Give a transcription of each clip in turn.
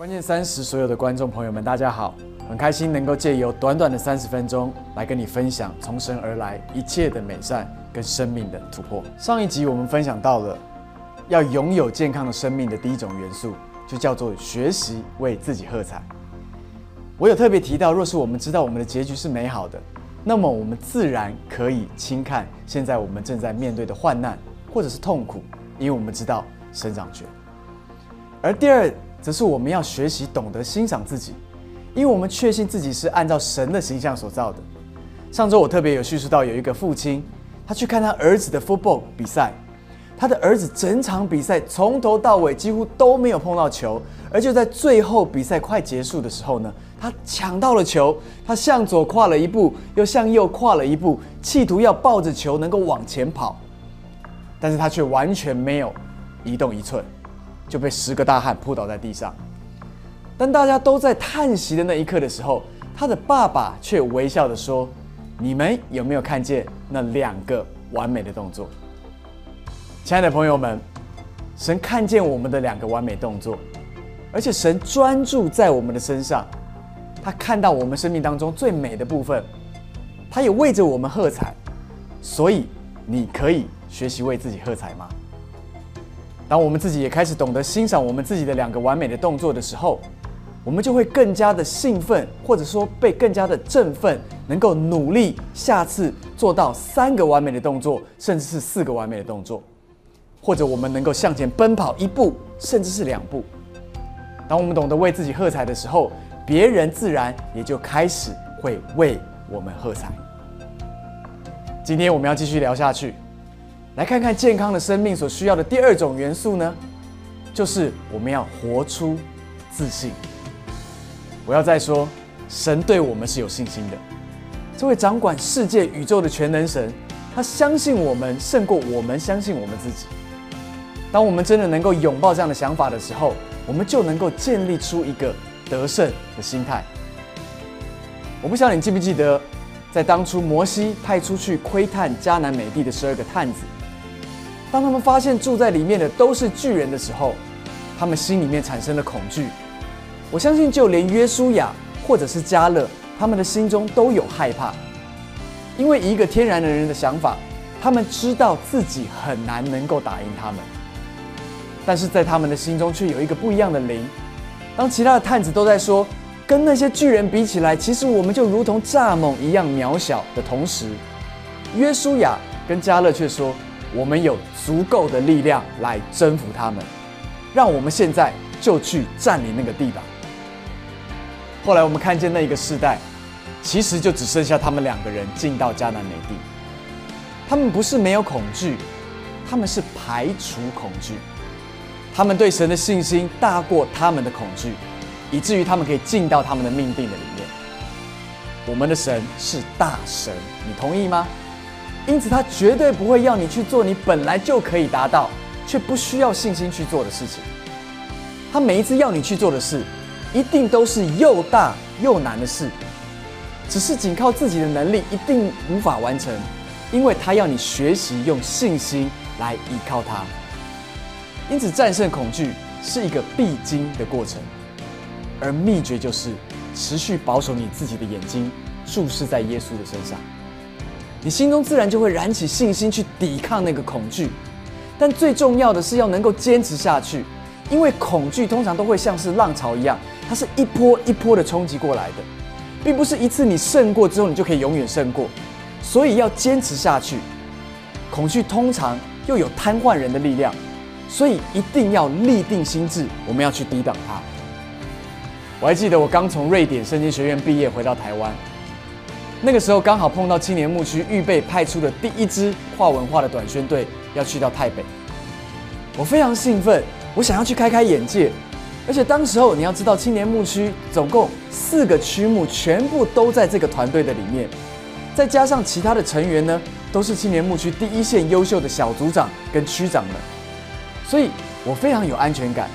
关键三十，所有的观众朋友们，大家好，很开心能够借由短短的三十分钟来跟你分享从神而来一切的美善跟生命的突破。上一集我们分享到了要拥有健康的生命的第一种元素，就叫做学习为自己喝彩。我有特别提到，若是我们知道我们的结局是美好的，那么我们自然可以轻看现在我们正在面对的患难或者是痛苦，因为我们知道生长权。而第二，则是我们要学习懂得欣赏自己，因为我们确信自己是按照神的形象所造的。上周我特别有叙述到，有一个父亲，他去看他儿子的 football 比赛，他的儿子整场比赛从头到尾几乎都没有碰到球，而就在最后比赛快结束的时候呢，他抢到了球，他向左跨了一步，又向右跨了一步，企图要抱着球能够往前跑，但是他却完全没有移动一寸。就被十个大汉扑倒在地上。当大家都在叹息的那一刻的时候，他的爸爸却微笑的说：“你们有没有看见那两个完美的动作？”亲爱的朋友们，神看见我们的两个完美动作，而且神专注在我们的身上，他看到我们生命当中最美的部分，他也为着我们喝彩。所以，你可以学习为自己喝彩吗？当我们自己也开始懂得欣赏我们自己的两个完美的动作的时候，我们就会更加的兴奋，或者说被更加的振奋，能够努力下次做到三个完美的动作，甚至是四个完美的动作，或者我们能够向前奔跑一步，甚至是两步。当我们懂得为自己喝彩的时候，别人自然也就开始会为我们喝彩。今天我们要继续聊下去。来看看健康的生命所需要的第二种元素呢，就是我们要活出自信。我要再说，神对我们是有信心的。这位掌管世界宇宙的全能神，他相信我们胜过我们相信我们自己。当我们真的能够拥抱这样的想法的时候，我们就能够建立出一个得胜的心态。我不晓得你记不记得，在当初摩西派出去窥探迦南美地的十二个探子。当他们发现住在里面的都是巨人的时候，他们心里面产生了恐惧。我相信，就连约书亚或者是加勒，他们的心中都有害怕，因为一个天然的人的想法，他们知道自己很难能够打赢他们。但是在他们的心中却有一个不一样的灵。当其他的探子都在说，跟那些巨人比起来，其实我们就如同蚱蜢一样渺小的同时，约书亚跟加勒却说。我们有足够的力量来征服他们，让我们现在就去占领那个地吧。后来我们看见那一个世代，其实就只剩下他们两个人进到迦南美地。他们不是没有恐惧，他们是排除恐惧。他们对神的信心大过他们的恐惧，以至于他们可以进到他们的命定的里面。我们的神是大神，你同意吗？因此，他绝对不会要你去做你本来就可以达到却不需要信心去做的事情。他每一次要你去做的事，一定都是又大又难的事，只是仅靠自己的能力一定无法完成，因为他要你学习用信心来依靠他。因此，战胜恐惧是一个必经的过程，而秘诀就是持续保守你自己的眼睛注视在耶稣的身上。你心中自然就会燃起信心去抵抗那个恐惧，但最重要的是要能够坚持下去，因为恐惧通常都会像是浪潮一样，它是一波一波的冲击过来的，并不是一次你胜过之后你就可以永远胜过，所以要坚持下去。恐惧通常又有瘫痪人的力量，所以一定要立定心智，我们要去抵挡它。我还记得我刚从瑞典圣经学院毕业回到台湾。那个时候刚好碰到青年牧区预备派出的第一支跨文化的短宣队要去到台北，我非常兴奋，我想要去开开眼界。而且当时候你要知道，青年牧区总共四个区牧全部都在这个团队的里面，再加上其他的成员呢，都是青年牧区第一线优秀的小组长跟区长们，所以我非常有安全感。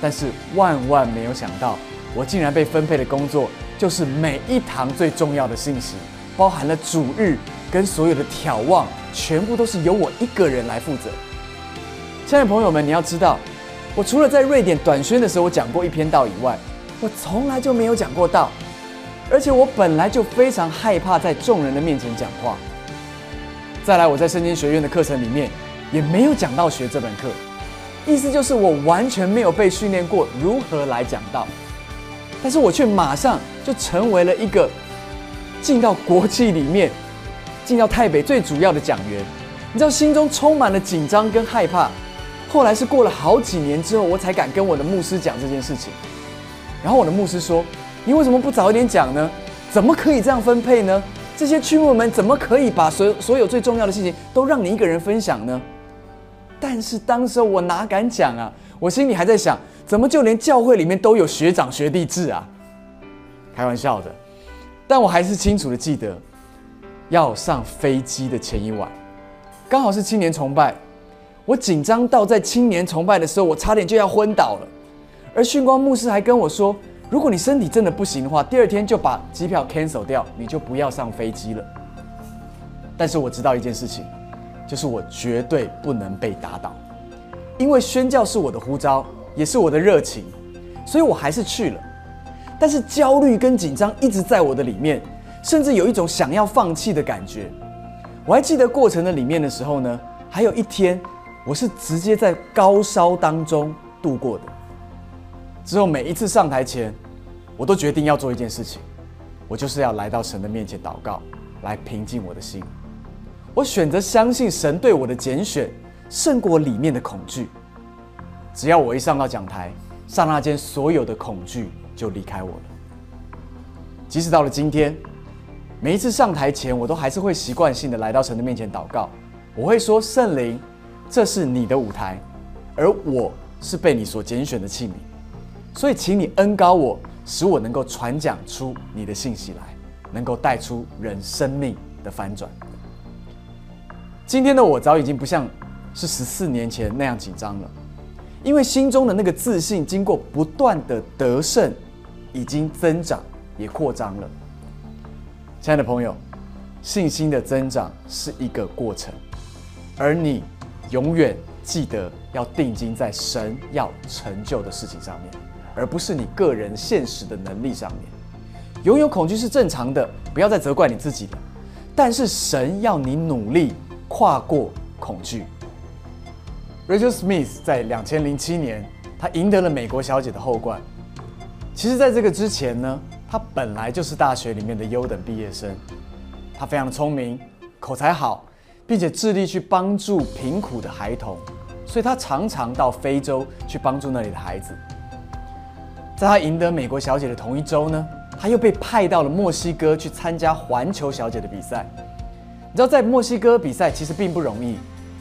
但是万万没有想到，我竟然被分配的工作。就是每一堂最重要的信息，包含了主日跟所有的眺望，全部都是由我一个人来负责。亲爱的朋友们，你要知道，我除了在瑞典短宣的时候我讲过一篇道以外，我从来就没有讲过道。而且我本来就非常害怕在众人的面前讲话。再来，我在圣经学院的课程里面也没有讲到学这门课，意思就是我完全没有被训练过如何来讲道。但是我却马上就成为了一个进到国际里面、进到台北最主要的讲员。你知道，心中充满了紧张跟害怕。后来是过了好几年之后，我才敢跟我的牧师讲这件事情。然后我的牧师说。你为什么不早一点讲呢？怎么可以这样分配呢？这些区牧们怎么可以把所所有最重要的事情都让你一个人分享呢？但是当时我哪敢讲啊？我心里还在想，怎么就连教会里面都有学长学弟制啊？开玩笑的。但我还是清楚的记得，要上飞机的前一晚，刚好是青年崇拜，我紧张到在青年崇拜的时候，我差点就要昏倒了。而训光牧师还跟我说。如果你身体真的不行的话，第二天就把机票 cancel 掉，你就不要上飞机了。但是我知道一件事情，就是我绝对不能被打倒，因为宣教是我的呼召，也是我的热情，所以我还是去了。但是焦虑跟紧张一直在我的里面，甚至有一种想要放弃的感觉。我还记得过程的里面的时候呢，还有一天我是直接在高烧当中度过的。之后每一次上台前，我都决定要做一件事情，我就是要来到神的面前祷告，来平静我的心。我选择相信神对我的拣选胜过里面的恐惧。只要我一上到讲台，刹那间所有的恐惧就离开我了。即使到了今天，每一次上台前，我都还是会习惯性的来到神的面前祷告。我会说：“圣灵，这是你的舞台，而我是被你所拣选的器皿。”所以，请你恩高我，使我能够传讲出你的信息来，能够带出人生命的翻转。今天的我早已经不像是十四年前那样紧张了，因为心中的那个自信经过不断的得胜，已经增长也扩张了。亲爱的朋友，信心的增长是一个过程，而你永远记得要定睛在神要成就的事情上面。而不是你个人现实的能力上面，拥有恐惧是正常的，不要再责怪你自己了。但是神要你努力跨过恐惧。Rachel Smith 在两千零七年，她赢得了美国小姐的后冠。其实，在这个之前呢，她本来就是大学里面的优等毕业生。她非常的聪明，口才好，并且致力去帮助贫苦的孩童，所以她常常到非洲去帮助那里的孩子。在他赢得美国小姐的同一周呢，他又被派到了墨西哥去参加环球小姐的比赛。你知道，在墨西哥比赛其实并不容易，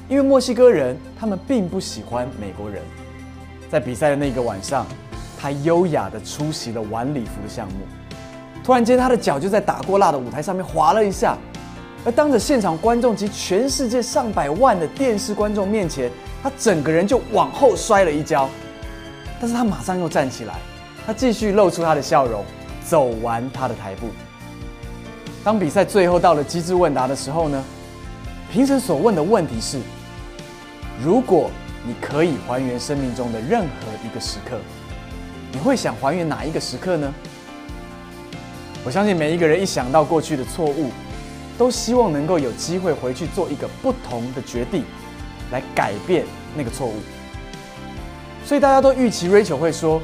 因为墨西哥人他们并不喜欢美国人。在比赛的那个晚上，他优雅的出席了晚礼服的项目。突然间，他的脚就在打过蜡的舞台上面滑了一下，而当着现场观众及全世界上百万的电视观众面前，他整个人就往后摔了一跤。但是他马上又站起来。他继续露出他的笑容，走完他的台步。当比赛最后到了机智问答的时候呢，评审所问的问题是：如果你可以还原生命中的任何一个时刻，你会想还原哪一个时刻呢？我相信每一个人一想到过去的错误，都希望能够有机会回去做一个不同的决定，来改变那个错误。所以大家都预期 Rachel 会说。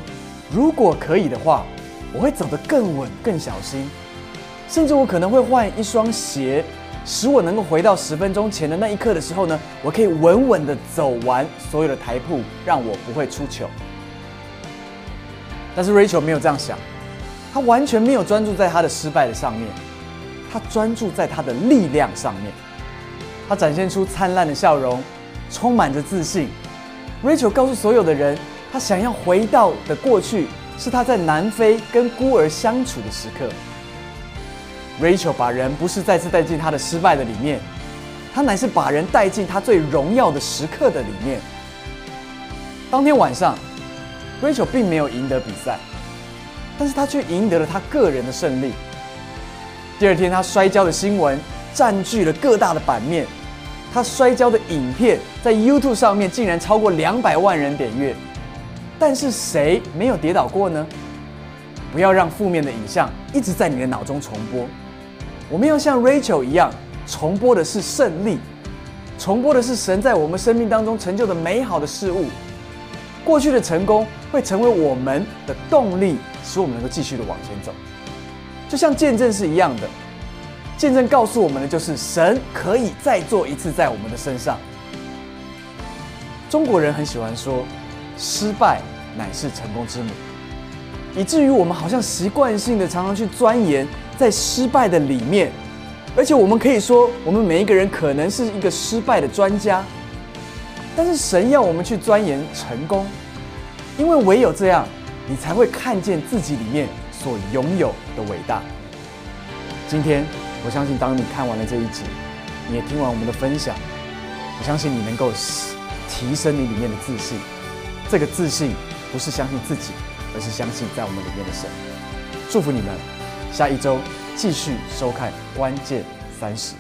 如果可以的话，我会走得更稳、更小心，甚至我可能会换一双鞋，使我能够回到十分钟前的那一刻的时候呢，我可以稳稳的走完所有的台步，让我不会出糗。但是 Rachel 没有这样想，他完全没有专注在他的失败的上面，他专注在他的力量上面，他展现出灿烂的笑容，充满着自信。Rachel 告诉所有的人。他想要回到的过去，是他在南非跟孤儿相处的时刻。Rachel 把人不是再次带进他的失败的里面，他乃是把人带进他最荣耀的时刻的里面。当天晚上，Rachel 并没有赢得比赛，但是他却赢得了他个人的胜利。第二天，他摔跤的新闻占据了各大的版面，他摔跤的影片在 YouTube 上面竟然超过两百万人点阅。但是谁没有跌倒过呢？不要让负面的影像一直在你的脑中重播。我们要像 Rachel 一样，重播的是胜利，重播的是神在我们生命当中成就的美好的事物。过去的成功会成为我们的动力，使我们能够继续的往前走。就像见证是一样的，见证告诉我们的就是神可以再做一次在我们的身上。中国人很喜欢说，失败。乃是成功之母，以至于我们好像习惯性的常常去钻研在失败的里面，而且我们可以说，我们每一个人可能是一个失败的专家。但是神要我们去钻研成功，因为唯有这样，你才会看见自己里面所拥有的伟大。今天，我相信当你看完了这一集，你也听完我们的分享，我相信你能够提升你里面的自信，这个自信。不是相信自己，而是相信在我们里面的神。祝福你们，下一周继续收看《关键三十》。